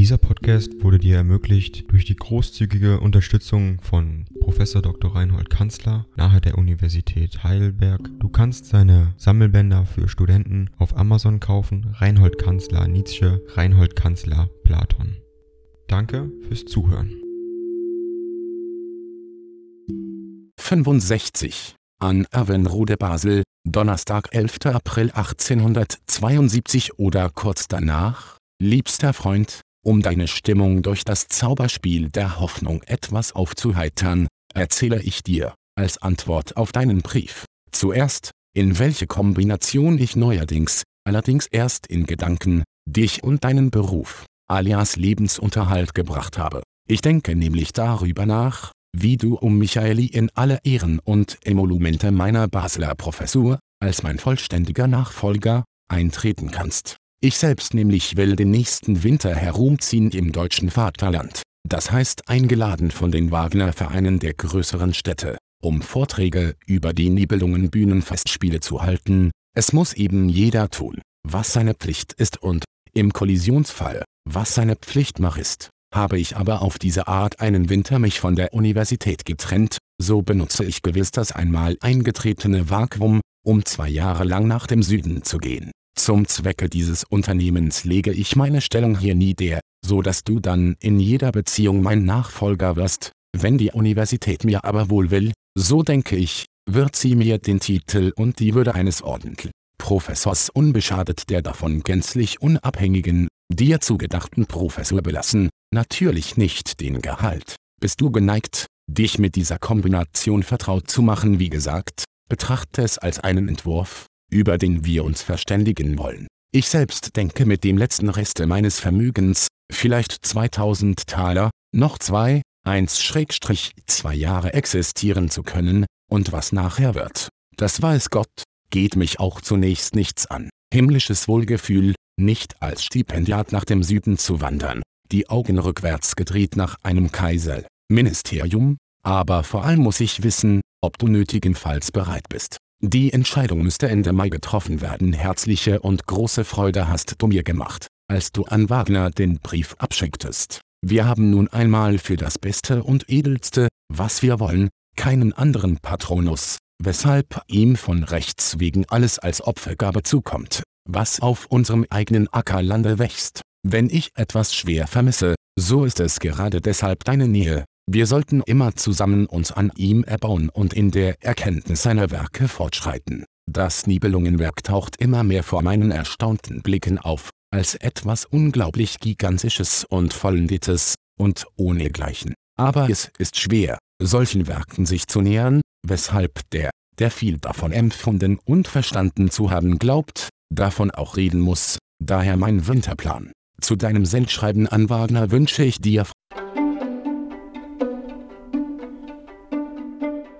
Dieser Podcast wurde dir ermöglicht durch die großzügige Unterstützung von Professor Dr. Reinhold Kanzler nahe der Universität Heidelberg. Du kannst seine Sammelbänder für Studenten auf Amazon kaufen. Reinhold Kanzler Nietzsche, Reinhold Kanzler Platon. Danke fürs Zuhören. 65 an Avenrode Basel, Donnerstag 11. April 1872 oder kurz danach, liebster Freund, um deine Stimmung durch das Zauberspiel der Hoffnung etwas aufzuheitern, erzähle ich dir, als Antwort auf deinen Brief, zuerst, in welche Kombination ich neuerdings, allerdings erst in Gedanken, dich und deinen Beruf, alias Lebensunterhalt gebracht habe. Ich denke nämlich darüber nach, wie du um Michaeli in alle Ehren und Emolumente meiner Basler Professur, als mein vollständiger Nachfolger, eintreten kannst. Ich selbst nämlich will den nächsten Winter herumziehen im deutschen Vaterland, das heißt eingeladen von den Wagner-Vereinen der größeren Städte, um Vorträge über die Nibelungen Bühnenfestspiele zu halten. Es muss eben jeder tun, was seine Pflicht ist und, im Kollisionsfall, was seine Pflicht mach ist. Habe ich aber auf diese Art einen Winter mich von der Universität getrennt, so benutze ich gewiss das einmal eingetretene Vakuum, um zwei Jahre lang nach dem Süden zu gehen. Zum Zwecke dieses Unternehmens lege ich meine Stellung hier nieder, so dass du dann in jeder Beziehung mein Nachfolger wirst. Wenn die Universität mir aber wohl will, so denke ich, wird sie mir den Titel und die Würde eines ordentlichen Professors unbeschadet der davon gänzlich unabhängigen, dir zugedachten Professur belassen, natürlich nicht den Gehalt. Bist du geneigt, dich mit dieser Kombination vertraut zu machen wie gesagt, betrachte es als einen Entwurf, über den wir uns verständigen wollen. Ich selbst denke mit dem letzten Reste meines Vermögens, vielleicht 2000 Taler, noch zwei, eins Schrägstrich zwei Jahre existieren zu können, und was nachher wird, das weiß Gott, geht mich auch zunächst nichts an. Himmlisches Wohlgefühl, nicht als Stipendiat nach dem Süden zu wandern, die Augen rückwärts gedreht nach einem Kaiser, Ministerium, aber vor allem muss ich wissen, ob du nötigenfalls bereit bist. Die Entscheidung müsste Ende Mai getroffen werden. Herzliche und große Freude hast du mir gemacht, als du an Wagner den Brief abschicktest. Wir haben nun einmal für das Beste und Edelste, was wir wollen, keinen anderen Patronus, weshalb ihm von Rechts wegen alles als Opfergabe zukommt, was auf unserem eigenen Ackerlande wächst. Wenn ich etwas schwer vermisse, so ist es gerade deshalb deine Nähe, wir sollten immer zusammen uns an ihm erbauen und in der Erkenntnis seiner Werke fortschreiten. Das Nibelungenwerk taucht immer mehr vor meinen erstaunten Blicken auf, als etwas unglaublich Gigantisches und Vollendetes, und ohnegleichen. Aber es ist schwer, solchen Werken sich zu nähern, weshalb der, der viel davon empfunden und verstanden zu haben glaubt, davon auch reden muss, daher mein Winterplan. Zu deinem Sendschreiben an Wagner wünsche ich dir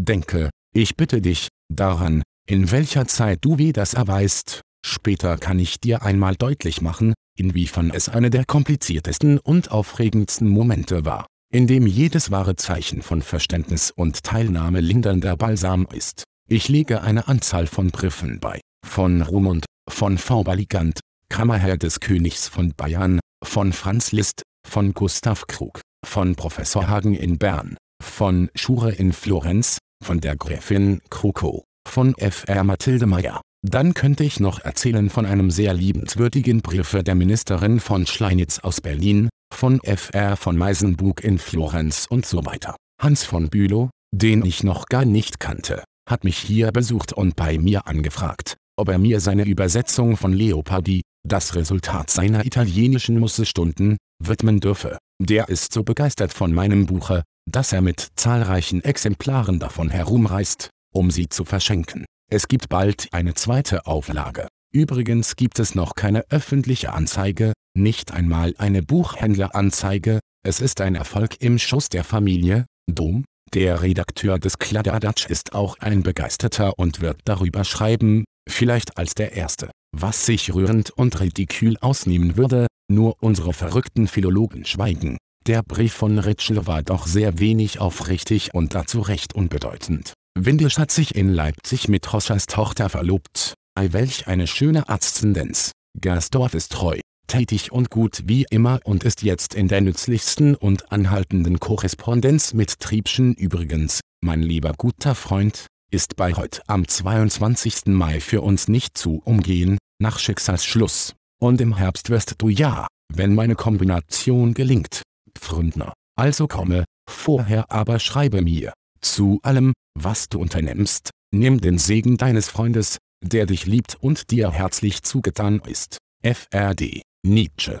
Denke, ich bitte dich, daran, in welcher Zeit du wie das erweist, später kann ich dir einmal deutlich machen, inwiefern es eine der kompliziertesten und aufregendsten Momente war, in dem jedes wahre Zeichen von Verständnis und Teilnahme lindernder Balsam ist. Ich lege eine Anzahl von Briefen bei, von Rumund, von V. Baligant, Kammerherr des Königs von Bayern, von Franz Liszt, von Gustav Krug, von Professor Hagen in Bern, von Schure in Florenz, von der Gräfin Kroko, von F.R. Mathilde Meyer. Dann könnte ich noch erzählen von einem sehr liebenswürdigen Brief der Ministerin von Schleinitz aus Berlin, von F.R. von Meisenbug in Florenz und so weiter. Hans von Bülow, den ich noch gar nicht kannte, hat mich hier besucht und bei mir angefragt, ob er mir seine Übersetzung von Leopardi, das Resultat seiner italienischen Mussestunden, widmen dürfe. Der ist so begeistert von meinem Buche, dass er mit zahlreichen Exemplaren davon herumreist, um sie zu verschenken. Es gibt bald eine zweite Auflage. Übrigens gibt es noch keine öffentliche Anzeige, nicht einmal eine Buchhändleranzeige, es ist ein Erfolg im Schuss der Familie, Dom, der Redakteur des Kladderadatsch ist auch ein Begeisterter und wird darüber schreiben, vielleicht als der Erste, was sich rührend und ridikül ausnehmen würde, nur unsere verrückten Philologen schweigen. Der Brief von Ritschel war doch sehr wenig aufrichtig und dazu recht unbedeutend. Windisch hat sich in Leipzig mit Hoschers Tochter verlobt. Ei welch eine schöne Aszendenz. Gersdorf ist treu, tätig und gut wie immer und ist jetzt in der nützlichsten und anhaltenden Korrespondenz mit Triebschen übrigens, mein lieber guter Freund, ist bei heute am 22. Mai für uns nicht zu umgehen, nach Schicksalsschluss. Und im Herbst wirst du ja, wenn meine Kombination gelingt, Pfründner. Also komme, vorher aber schreibe mir, zu allem, was du unternimmst, nimm den Segen deines Freundes, der dich liebt und dir herzlich zugetan ist. FRD Nietzsche